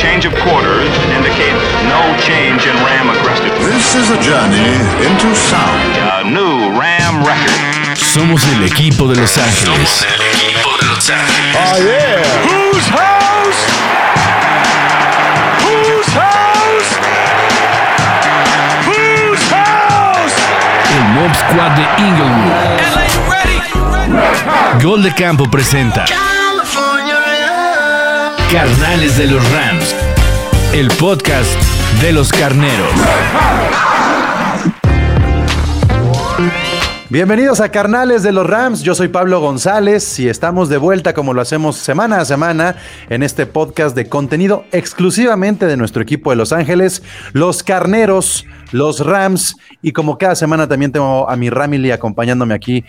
Change of quarters indicates no change in Ram aggressiveness. This is a journey into sound. A new Ram record. Somos el equipo de Los Ángeles. Somos el equipo de Los Ángeles. Oh, yeah. Whose house? Whose house? Whose house? El Mob Squad de Inglewood. Gol de Campo presenta Carnales de los Rams. El podcast de los carneros. Bienvenidos a Carnales de los Rams, yo soy Pablo González y estamos de vuelta como lo hacemos semana a semana en este podcast de contenido exclusivamente de nuestro equipo de Los Ángeles, los Carneros, los Rams y como cada semana también tengo a mi Ramily acompañándome aquí,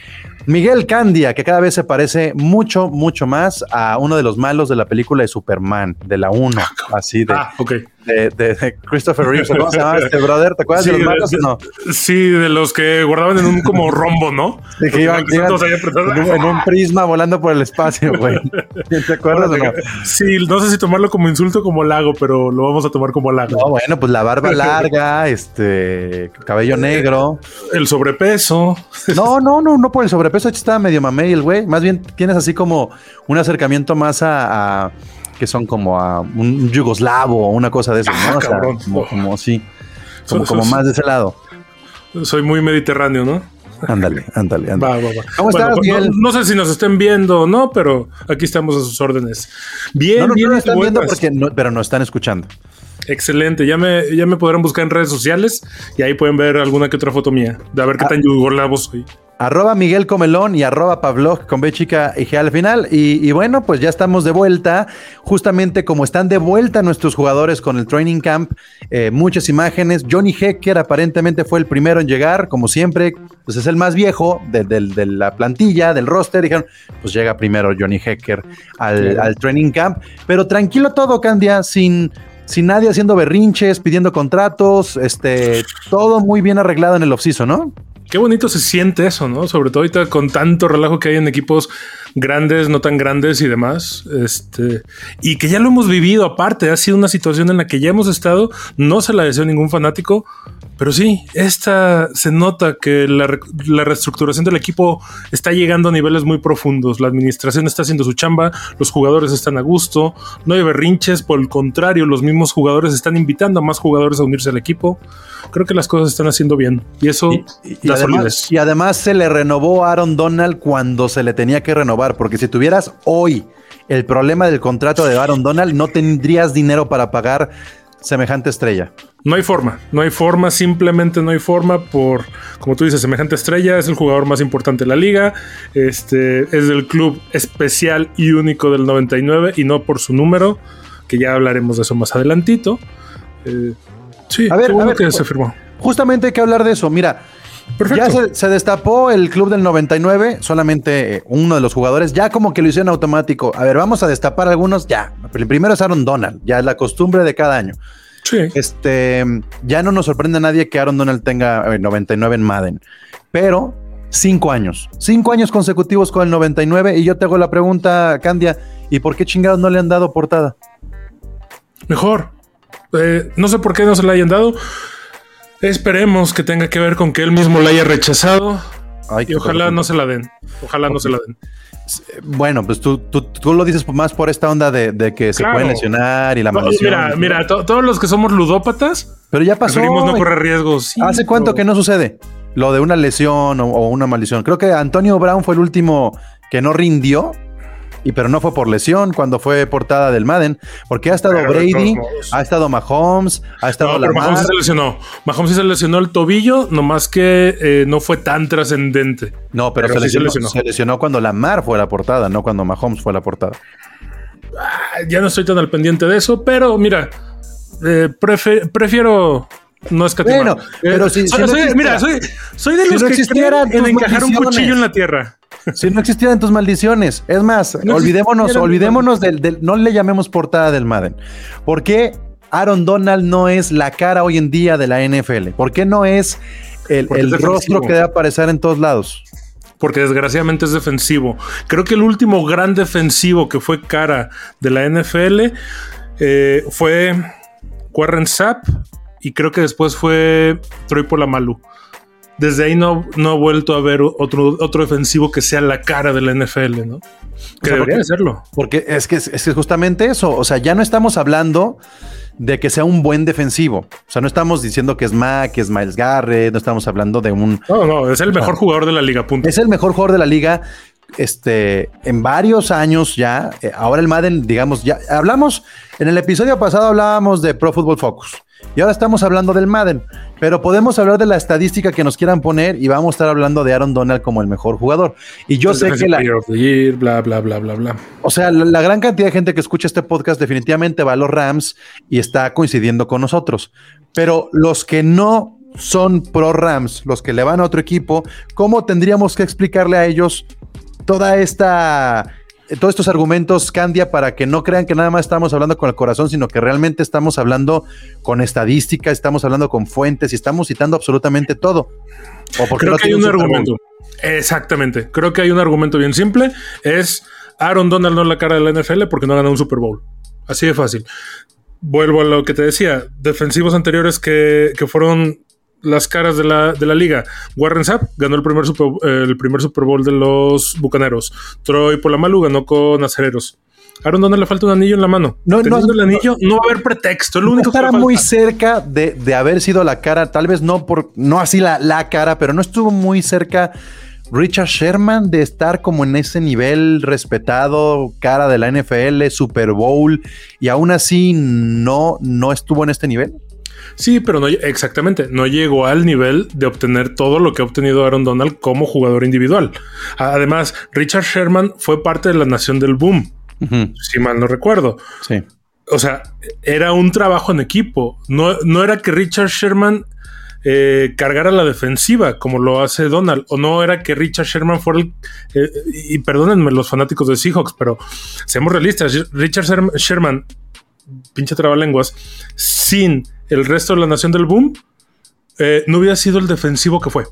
Miguel Candia, que cada vez se parece mucho, mucho más a uno de los malos de la película de Superman, de la 1, así de, Ah, ok. de, de- de Christopher Reeves, ¿cómo se llama este brother? ¿Te acuerdas Sí, de los malos o no? sí, de los que guardaban en un como rombo, ¿no? De que iban, que iban en, un, en un prisma volando por el espacio, güey. ¿Te acuerdas o no? Sí, no sé si tomarlo como insulto o como halago, pero lo vamos a tomar como halago. No, bueno, pues la barba larga, este, cabello negro. El sobrepeso. No, no, no, no por el sobrepeso, de hecho estaba medio mamey el güey. Más bien tienes así como un acercamiento más a, a- que son como a un yugoslavo o una cosa de eso, Ah, ¿no? O sea, cabrón. como, como sí, como, más de ese lado. Soy muy mediterráneo, ¿no? Ándale, ándale, ándale. Va, va, va. ¿Cómo estás, pues, Miguel? no, no sé si nos estén viendo o no, pero aquí estamos a sus órdenes. Bien, No, no, bien. no lo están viendo porque no- pero nos están escuchando. Excelente. Ya me, ya me podrán buscar en redes sociales y ahí pueden ver alguna que otra foto mía. De a ver qué Ah. tan yugolavo soy. Arroba Miguel Comelón y arroba Pavlov con B chica y G al final. Y, y bueno, pues ya estamos de vuelta. Justamente como están de vuelta nuestros jugadores con el training camp, eh, muchas imágenes. Johnny Hecker aparentemente fue el primero en llegar, como siempre, pues es el más viejo de, la plantilla, del roster. Dijeron, pues llega primero Johnny Hecker al, al training camp. Pero tranquilo todo, Candia, sin, sin nadie haciendo berrinches, pidiendo contratos, este, todo muy bien arreglado en el offseason, ¿no? Qué bonito se siente eso, ¿no? Sobre todo ahorita con tanto relajo que hay en equipos grandes, no tan grandes y demás. Este, y que ya lo hemos vivido aparte. Ha sido una situación en la que ya hemos estado. No se la deseo a ningún fanático, pero sí, esta se nota que la, la reestructuración del equipo está llegando a niveles muy profundos. La administración está haciendo su chamba, los jugadores están a gusto, no hay berrinches. Por el contrario, los mismos jugadores están invitando a más jugadores a unirse al equipo. Creo que las cosas están haciendo bien y eso Y, además, y además se le renovó a Aaron Donald cuando se le tenía que renovar, porque si tuvieras hoy el problema del contrato de Aaron Donald, no tendrías dinero para pagar semejante estrella. No hay forma, no hay forma, simplemente no hay forma por, como tú dices, semejante estrella, es el jugador más importante de la liga, este es del club especial y único del 99 y no por su número, que ya hablaremos de eso más adelantito. Eh, sí, A ver, a ver, que se firmó. Justamente hay que hablar de eso. Mira, Perfecto. ya se, se destapó el club del 99, solamente eh, uno de los jugadores, ya como que lo hicieron automático. A ver, vamos a destapar algunos, ya. El primero es Aaron Donald, ya es la costumbre de cada año. Sí, Este, ya no nos sorprende a nadie que Aaron Donald tenga eh, 99 en Madden, pero cinco años, cinco años consecutivos con el 99 y yo te hago la pregunta, Candia, ¿y por qué chingados no le han dado portada? mejor. Eh, no sé por qué no se la hayan dado. Esperemos que tenga que ver con que él mismo la haya rechazado Ay, y ojalá perfecto. no se la den. Ojalá no se la den. Bueno, pues tú, tú, tú lo dices más por esta onda de, de que se Claro. pueden lesionar y la No, maldición. mira, mira, to- todos los que somos ludópatas pero ya pasó. preferimos no correr riesgos. Sí, ¿Hace cuánto que no sucede? Lo de una lesión o, o una maldición. Creo que Antonio Brown fue el último que no rindió, y pero no fue por lesión cuando fue portada del Madden, porque ha estado Pero Brady, ha estado Mahomes, ha estado No, pero Lamar. Mahomes sí se lesionó. Mahomes se lesionó el tobillo, nomás que eh, no fue tan trascendente. No, pero, pero se, sí se lesionó, se lesionó cuando Lamar fue la portada, no cuando Mahomes fue la portada. Ah, Ya no estoy tan al pendiente de eso, pero mira, eh, prefiero no escatimar. Bueno, pero si- soy- si no soy- existiera- mira, soy, soy de si los no que en encajar un cuchillo en la tierra. Si no existieran tus maldiciones. Es más, No olvidémonos, olvidémonos del, del- no le llamemos portada del Madden. ¿Por qué Aaron Donald no es la cara hoy en día de la NFL? ¿Por qué no es el, el es rostro que debe aparecer en todos lados? porque desgraciadamente es defensivo. Creo que el último gran defensivo que fue cara de la NFL eh, fue Warren Sapp y creo que después fue Troy Polamalu. Desde ahí no, no ha vuelto a ver otro, otro defensivo que sea la cara de la NFL, ¿no? Que sea, debería porque- serlo. Porque es que es, es que justamente eso. O sea, ya no estamos hablando de que sea un buen defensivo. O sea, no estamos diciendo que es Mac, que es Miles Garrett, no estamos hablando de un. No, no, es el mejor jugador de la liga, punto. Es el mejor jugador de la liga. Este, en varios años ya. Eh, ahora el Madden, digamos, ya hablamos. En el episodio pasado hablábamos de Pro Football Focus. Y ahora estamos hablando del Madden. Pero podemos hablar de la estadística que nos quieran poner y vamos a estar hablando de Aaron Donald como el mejor jugador. Y yo El sé que la, Year, bla, bla, bla, bla, bla. o sea, la, la gran cantidad de gente que escucha este podcast definitivamente va a los Rams y está coincidiendo con nosotros. Pero los que no son pro Rams, los que le van a otro equipo, ¿cómo tendríamos que explicarle a ellos toda esta, eh, todos estos argumentos, Candia, para que no crean que nada más estamos hablando con el corazón, sino que realmente estamos hablando con estadísticas, estamos hablando con fuentes y estamos citando absolutamente todo? ¿O porque Creo no que hay un argumento. Exactamente. Creo que hay un argumento bien simple. Es Aaron Donald no es la cara de la NFL porque no ganó un Super Bowl. Así de fácil. Vuelvo a lo que te decía. Defensivos anteriores que, que fueron las caras de la, de la liga. Warren Sapp ganó el primer, Super, eh, el primer Super Bowl de los Bucaneros. Troy Polamalu ganó con Acereros. Aaron Donald le falta un anillo en la mano. No, no, Teniendo el no. anillo, no va a haber pretexto. Lo único que estará le muy cerca de, de haber sido la cara, tal vez no por, no así la, la cara, pero no estuvo muy cerca Richard Sherman de estar como en ese nivel respetado, cara de la NFL, Super Bowl, y aún así no, no estuvo en este nivel. Sí, pero no exactamente, no llegó al nivel de obtener todo lo que ha obtenido Aaron Donald como jugador individual. Además, Richard Sherman fue parte de la nación del boom, si mal no recuerdo. Sí. O sea, era un trabajo en equipo. No, no era que Richard Sherman eh, cargara la defensiva como lo hace Donald, o no era que Richard Sherman fuera el. eh, y perdónenme los fanáticos de Seahawks, pero seamos realistas. Richard Sherm- Sherman, pinche trabalenguas, sin el resto de la nación del boom, eh, no hubiera sido el defensivo que fue.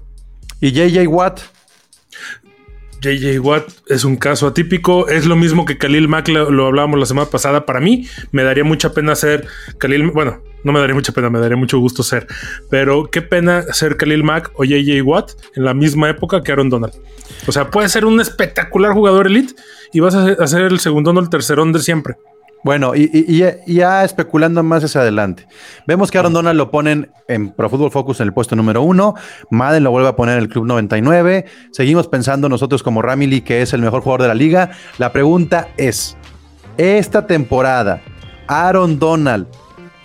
Y JJ Watt, JJ Watt es un caso atípico. Es lo mismo que Khalil Mack, lo, lo hablábamos la semana pasada. Para mí, me daría mucha pena ser Khalil. Bueno, no me daría mucha pena, me daría mucho gusto ser. Pero qué pena ser Khalil Mack o JJ Watt en la misma época que Aaron Donald. O sea, puede ser un espectacular jugador elite y vas a ser, a ser el segundón o el tercerón de siempre. Bueno, y, ya especulando más hacia adelante. Vemos que Aaron Donald lo ponen en Pro Football Focus en el puesto número uno. Madden lo vuelve a poner en el Club 99. Seguimos pensando nosotros como Ramily que es el mejor jugador de la liga. La pregunta es, ¿esta temporada Aaron Donald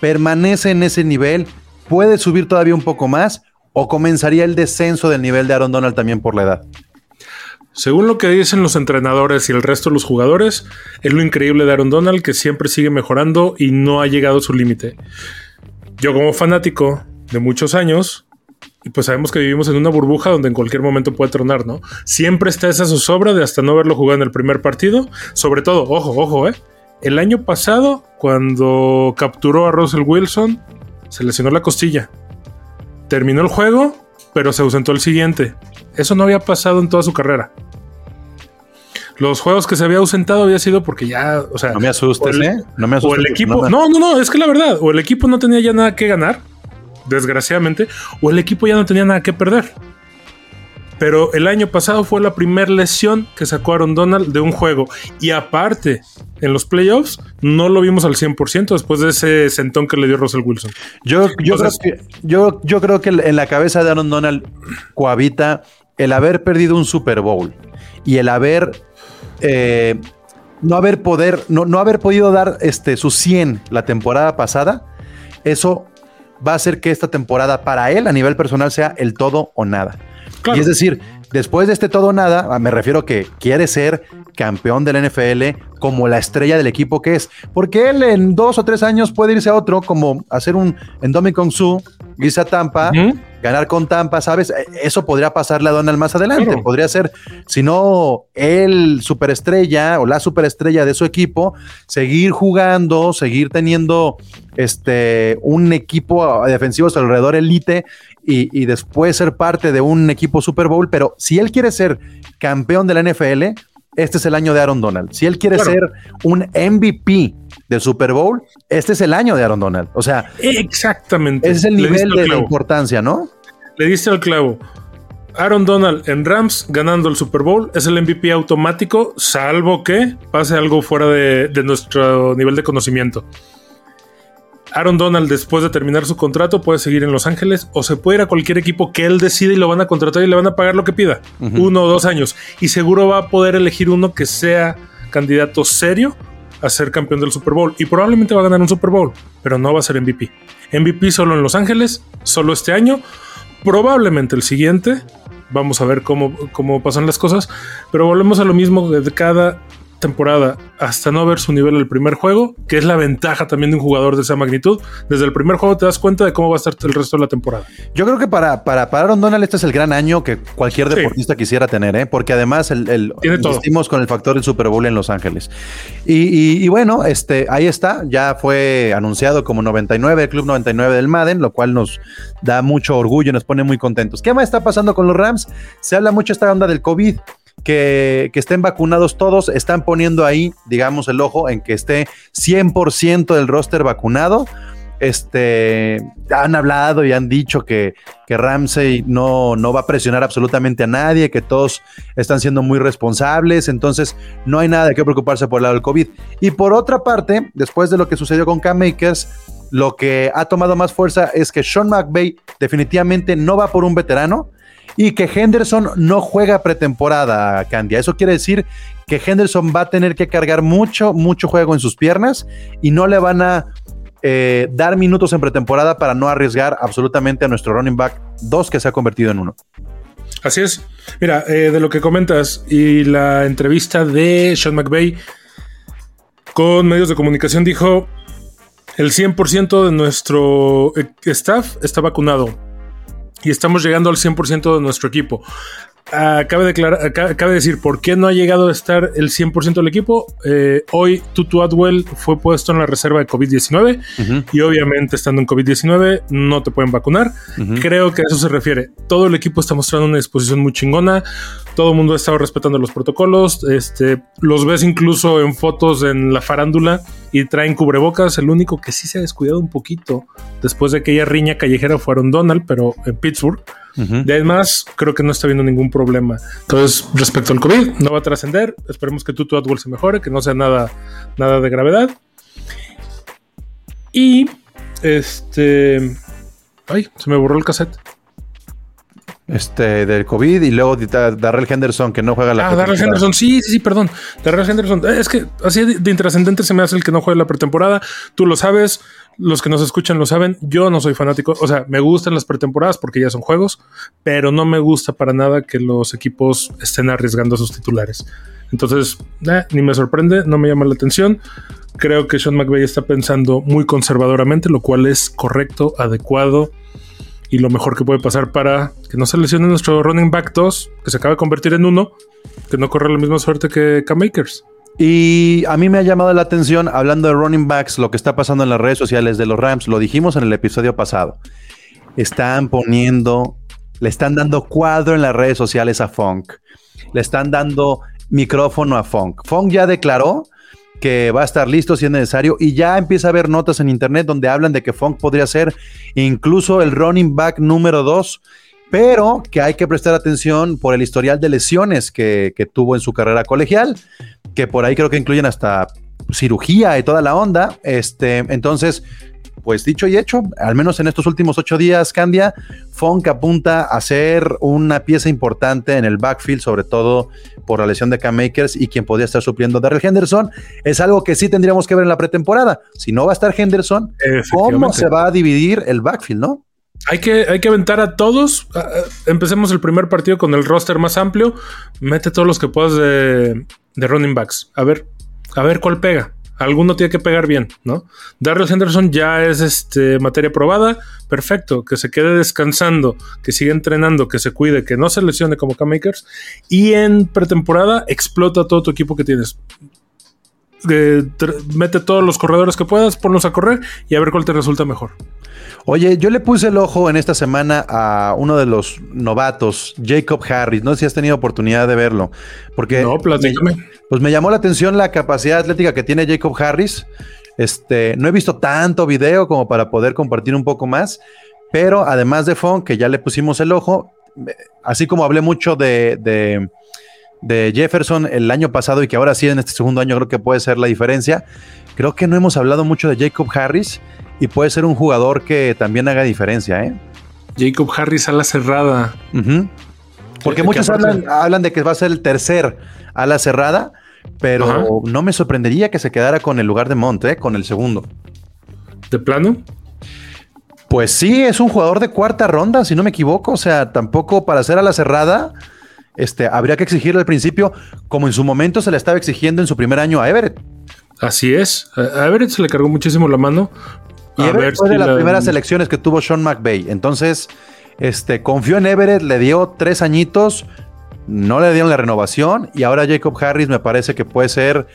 permanece en ese nivel? ¿Puede subir todavía un poco más? ¿O comenzaría el descenso del nivel de Aaron Donald también por la edad? Según lo que dicen los entrenadores y el resto de los jugadores, es lo increíble de Aaron Donald que siempre sigue mejorando y no ha llegado a su límite. Yo como fanático de muchos años, y pues sabemos que vivimos en una burbuja donde en cualquier momento puede tronar, ¿no? Siempre está esa zozobra de hasta no verlo jugar en el primer partido. Sobre todo, ojo, ojo, ¿eh? El año pasado, cuando capturó a Russell Wilson, se lesionó la costilla. Terminó el juego, pero se ausentó el siguiente. Eso no había pasado en toda su carrera. Los juegos que se había ausentado había sido porque ya, o sea, No me asustes, o el- ¿eh? No me o asustes. el porque equipo, no, no, no, es que la verdad, o el equipo no tenía ya nada que ganar, desgraciadamente, o el equipo ya no tenía nada que perder. Pero el año pasado fue la primera lesión que sacó Aaron Donald de un juego. Y aparte, en los playoffs, no lo vimos al 100% después de ese sentón que le dio Russell Wilson. Yo, yo, Entonces- creo que, yo, yo creo que en la cabeza de Aaron Donald cohabita el haber perdido un Super Bowl y el haber eh, no haber poder, no, no haber podido dar este, su 100 la temporada pasada. Eso va a hacer que esta temporada para él a nivel personal sea el todo o nada. Claro. Y es decir, después de este todo nada, ah, me refiero que quiere ser campeón del NFL como la estrella del equipo que es. Porque él en dos o tres años puede irse a otro, como hacer un Endomicon Su, irse a Tampa, ganar con Tampa, ¿sabes? Eh, Eso podría pasarle a Donald más adelante. Claro. Podría ser, si no, el superestrella o la superestrella de su equipo, seguir jugando, seguir teniendo este, un equipo defensivo a su alrededor elite y, y después ser parte de un equipo Super Bowl. Pero si él quiere ser campeón de la NFL, este es el año de Aaron Donald. Si él quiere Claro. ser un MVP del Super Bowl, este es el año de Aaron Donald. O sea, Exactamente. ese es el nivel de la importancia, ¿no? Le diste al clavo. Aaron Donald en Rams ganando el Super Bowl es el MVP automático, salvo que pase algo fuera de, de nuestro nivel de conocimiento. Aaron Donald, después de terminar su contrato, puede seguir en Los Ángeles o se puede ir a cualquier equipo que él decide y lo van a contratar y le van a pagar lo que pida. Uno o dos años. Y seguro va a poder elegir uno que sea candidato serio a ser campeón del Super Bowl. Y probablemente va a ganar un Super Bowl, pero no va a ser MVP. MVP solo en Los Ángeles, solo este año. Probablemente el siguiente. Vamos a ver cómo, cómo pasan las cosas. Pero volvemos a lo mismo de cada temporada hasta no ver su nivel el primer juego, que es la ventaja también de un jugador de esa magnitud. Desde el primer juego te das cuenta de cómo va a estar el resto de la temporada. Yo creo que para, para, para Aaron Donald este es el gran año que cualquier Sí. deportista quisiera tener, ¿eh? porque además el, el- insistimos con el factor del Super Bowl en Los Ángeles. Y, y- y bueno, este, ahí está, ya fue anunciado como 99, el Club 99 del Madden, lo cual nos da mucho orgullo, nos pone muy contentos. ¿Qué más está pasando con los Rams? Se habla mucho esta onda del COVID. Que, estén vacunados todos, están poniendo ahí, digamos, el ojo en que esté 100% del roster vacunado. Este, han hablado y han dicho que, que Ramsey no, no va a presionar absolutamente a nadie, que todos están siendo muy responsables, entonces no hay nada de qué preocuparse por el lado del COVID. Y por otra parte, después de lo que sucedió con Cam Makers, lo que ha tomado más fuerza es que Sean McVay definitivamente no va por un veterano y que Henderson no juega pretemporada, Candia. Eso quiere decir que Henderson va a tener que cargar mucho, mucho juego en sus piernas y no le van a eh, dar minutos en pretemporada para no arriesgar absolutamente a nuestro running back 2 que se ha convertido en uno. Así es. Mira, eh, de lo que comentas y la entrevista de Sean McVay con medios de comunicación dijo, el 100% de nuestro eh, staff está vacunado y estamos llegando al 100% de nuestro equipo. Acaba de, declarar, acaba de decir por qué no ha llegado a estar el 100% del equipo. Eh, hoy Tutu Atwell fue puesto en la reserva de COVID-19 y obviamente estando en COVID-19 no te pueden vacunar. Creo que a eso se refiere. Todo el equipo está mostrando una disposición muy chingona. Todo el mundo ha estado respetando los protocolos. Este, los ves incluso en fotos en la farándula y traen cubrebocas. El único que sí se ha descuidado un poquito después de aquella riña callejera fueron Donald, pero en Pittsburgh. De además, creo que no está habiendo ningún problema. Entonces, respecto al COVID, no va a trascender. Esperemos que Tutu Atwell se mejore, que no sea nada, nada de gravedad. Y este. Ay, se me borró el cassette. Este, del COVID y luego Darrell Henderson que no juega la Ah, Darrell. Henderson, sí, sí, sí, perdón. Darrell Henderson, Eh, es que así de, de intrascendente se me hace el que no juegue la pretemporada. Tú lo sabes, los que nos escuchan lo saben. Yo no soy fanático, o sea, me gustan las pretemporadas porque ya son juegos, pero no me gusta para nada que los equipos estén arriesgando a sus titulares. Entonces, eh, ni me sorprende, no me llama la atención. Creo que Sean McVay está pensando muy conservadoramente, lo cual es correcto, adecuado y lo mejor que puede pasar para que no se lesione nuestro running back 2, que se acaba de convertir en uno, que no corre la misma suerte que Cam Makers. Y a mí me ha llamado la atención, hablando de running backs, lo que está pasando en las redes sociales de los Rams, lo dijimos en el episodio pasado. Están poniendo, le están dando cuadro en las redes sociales a Funk. Le están dando micrófono a Funk. Funk ya declaró que va a estar listo si es necesario y ya empieza a haber notas en internet donde hablan de que Funk podría ser incluso el running back número 2 pero que hay que prestar atención por el historial de lesiones que, que tuvo en su carrera colegial, que por ahí creo que incluyen hasta cirugía y toda la onda. Este, entonces, pues dicho y hecho, al menos en estos últimos ocho días, Candia, Funk apunta a ser una pieza importante en el backfield, sobre todo por la lesión de Cam Makers y quien podría estar supliendo a Darrell Henderson. Es algo que sí tendríamos que ver en la pretemporada. Si no va a estar Henderson, ¿cómo se va a dividir el backfield, no? Hay que, hay que aventar a todos. Ah, ah, Empecemos el primer partido con el roster más amplio. Mete todos los que puedas de, de running backs. A ver, a ver cuál pega. Alguno tiene que pegar bien, ¿no? Darrell Henderson ya es este, materia probada. Perfecto. Que se quede descansando, que siga entrenando, que se cuide, que no se lesione como K-Makers. Y en pretemporada, explota todo tu equipo que tienes. Eh, mete todos los corredores que puedas, ponlos a correr y a ver cuál te resulta mejor. Oye, yo le puse el ojo en esta semana a uno de los novatos, Jacob Harris. No sé si has tenido oportunidad de verlo. Porque No, platícame. pues me llamó la atención la capacidad atlética que tiene Jacob Harris. Este, no he visto tanto video como para poder compartir un poco más, pero además de Fon, que ya le pusimos el ojo, me- así como hablé mucho de, de- de Jefferson el año pasado y que ahora sí en este segundo año creo que puede ser la diferencia, creo que no hemos hablado mucho de Jacob Harris y puede ser un jugador que también haga diferencia, ¿eh? Jacob Harris a la cerrada. Porque Que- muchos hablan, hablan de que va a ser el tercer ala cerrada, pero Ajá. no me sorprendería que se quedara con el lugar de Monte, ¿eh? con el segundo. ¿De plano? Pues sí, es un jugador de cuarta ronda, si no me equivoco. O sea, tampoco para hacer a la cerrada, este, habría que exigirle al principio, como en su momento se le estaba exigiendo en su primer año a Everett. Así es. A a Everett se le cargó muchísimo la mano. Y A Everett ver fue si de las la- primeras elecciones que tuvo Sean McVay. Entonces, este, confió en Everett, le dio tres añitos, no le dieron la renovación y ahora Jacob Harris me parece que puede ser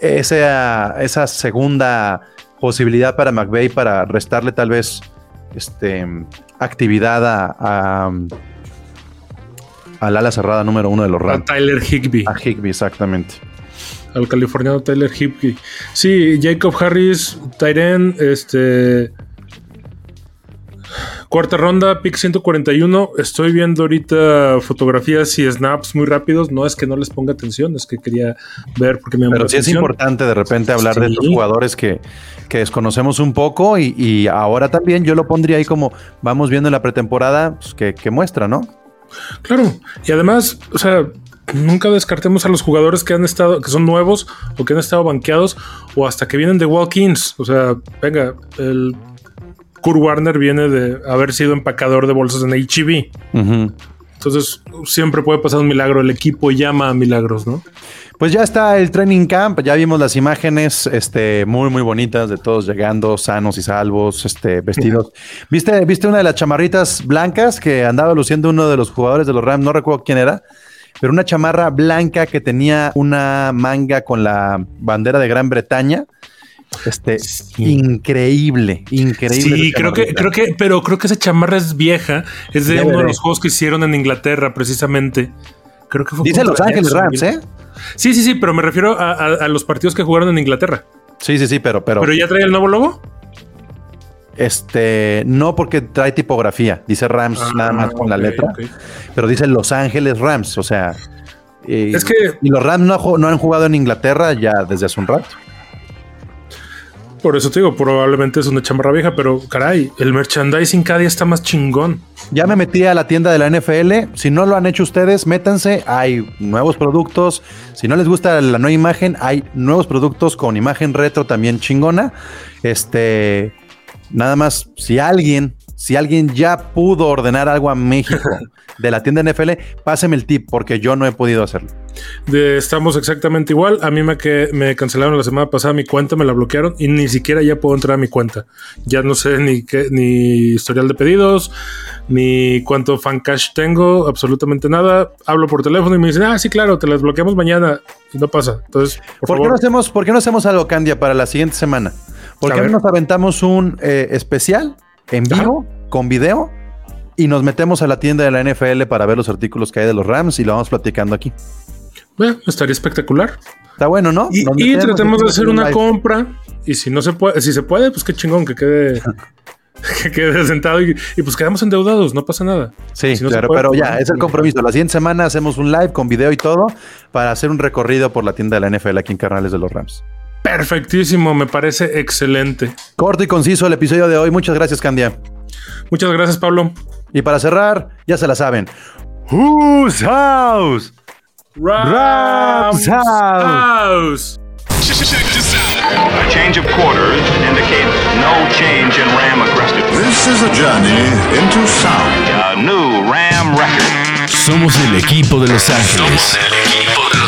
esa, esa segunda posibilidad para McVay para restarle tal vez este, actividad a, a- al ala cerrada número uno de los A Rams. Tyler Higby. A Higby, exactamente. Al californiano Tyler Higby. Sí, Jacob Harris, Tyren, este. Cuarta ronda, pick 141. Estoy viendo ahorita fotografías y snaps muy rápidos. No es que no les ponga atención, es que quería ver porque me Pero sí es importante de repente hablar de estos jugadores que, que desconocemos un poco y, y ahora también yo lo pondría ahí como vamos viendo en la pretemporada pues, que, que muestra, ¿no? Claro, y además, o sea, nunca descartemos a los jugadores que han estado, que son nuevos o que han estado banqueados o hasta que vienen de walk-ins. O sea, venga, el Kurt Warner viene de haber sido empacador de bolsas en HEB. Entonces, siempre puede pasar un milagro. El equipo llama a milagros, ¿no? Pues ya está el training camp, ya vimos las imágenes este, muy, muy bonitas de todos llegando sanos y salvos, este, vestidos. ¿Viste, ¿Viste una de las chamarritas blancas que andaba luciendo uno de los jugadores de los Rams? No recuerdo quién era, pero una chamarra blanca que tenía una manga con la bandera de Gran Bretaña. Este, increíble, increíble. Sí, creo que, creo que, pero creo que esa chamarra es vieja. Es de Ya uno de los juegos que hicieron en Inglaterra, precisamente. Creo que fue Dice Los Ángeles Rams. ¿eh? Sí, sí, sí, pero me refiero a, a- a los partidos que jugaron en Inglaterra. Sí, sí, sí, pero, pero, ¿Pero ya trae el nuevo logo? Este, no porque trae tipografía, dice Rams nada más con la Ah, letra, pero dice Los Ángeles Rams, o sea. y- Es que- Y los Rams no, no han jugado en Inglaterra ya desde hace un rato. Por eso te digo, probablemente es una chamarra vieja, pero caray, el merchandising cada día está más chingón. Ya me metí a la tienda de la NFL. Si no lo han hecho ustedes, métanse. Hay nuevos productos. Si no les gusta la nueva imagen, hay nuevos productos con imagen retro también chingona. Este, nada más, si alguien, si alguien ya pudo ordenar algo a México de la tienda NFL, páseme el tip porque yo no he podido hacerlo. De- estamos exactamente igual. A mí me, que, me cancelaron la semana pasada mi cuenta, me la bloquearon y ni siquiera ya puedo entrar a mi cuenta. Ya no sé ni qué, ni historial de pedidos, ni cuánto fan cash tengo, absolutamente nada. Hablo por teléfono y me dicen, ah, sí, claro, te las bloqueamos mañana y no pasa. Entonces, por, ¿Por, qué favor, no hacemos, ¿Por qué no hacemos algo, Candia, para la siguiente semana? ¿Por A qué no ver. nos aventamos un eh, especial en vivo con video y nos metemos a la tienda de la NFL para ver los artículos que hay de los Rams y lo vamos platicando aquí? eh, estaría espectacular. Está bueno, ¿no? Y, tratemos de hacer una live. compra. Y si no se puede, si se puede, pues qué chingón que quede, que quede sentado y, y pues quedamos endeudados, no pasa nada. Sí, Si no se claro, puede, pero pues ya, es el compromiso. La siguiente semana hacemos un live con video y todo para hacer un recorrido por la tienda de la NFL aquí en Carnales de los Rams. Perfectísimo, me parece excelente. Corto y conciso el episodio de hoy. Muchas gracias, Candia. Muchas gracias, Pablo. Y para cerrar, ya se la saben. Whose house? Rams House. House. A change of quarters indicates no change in Ram aggressiveness. This is a journey into sound. A new Ram record. Somos el equipo de Los Ángeles.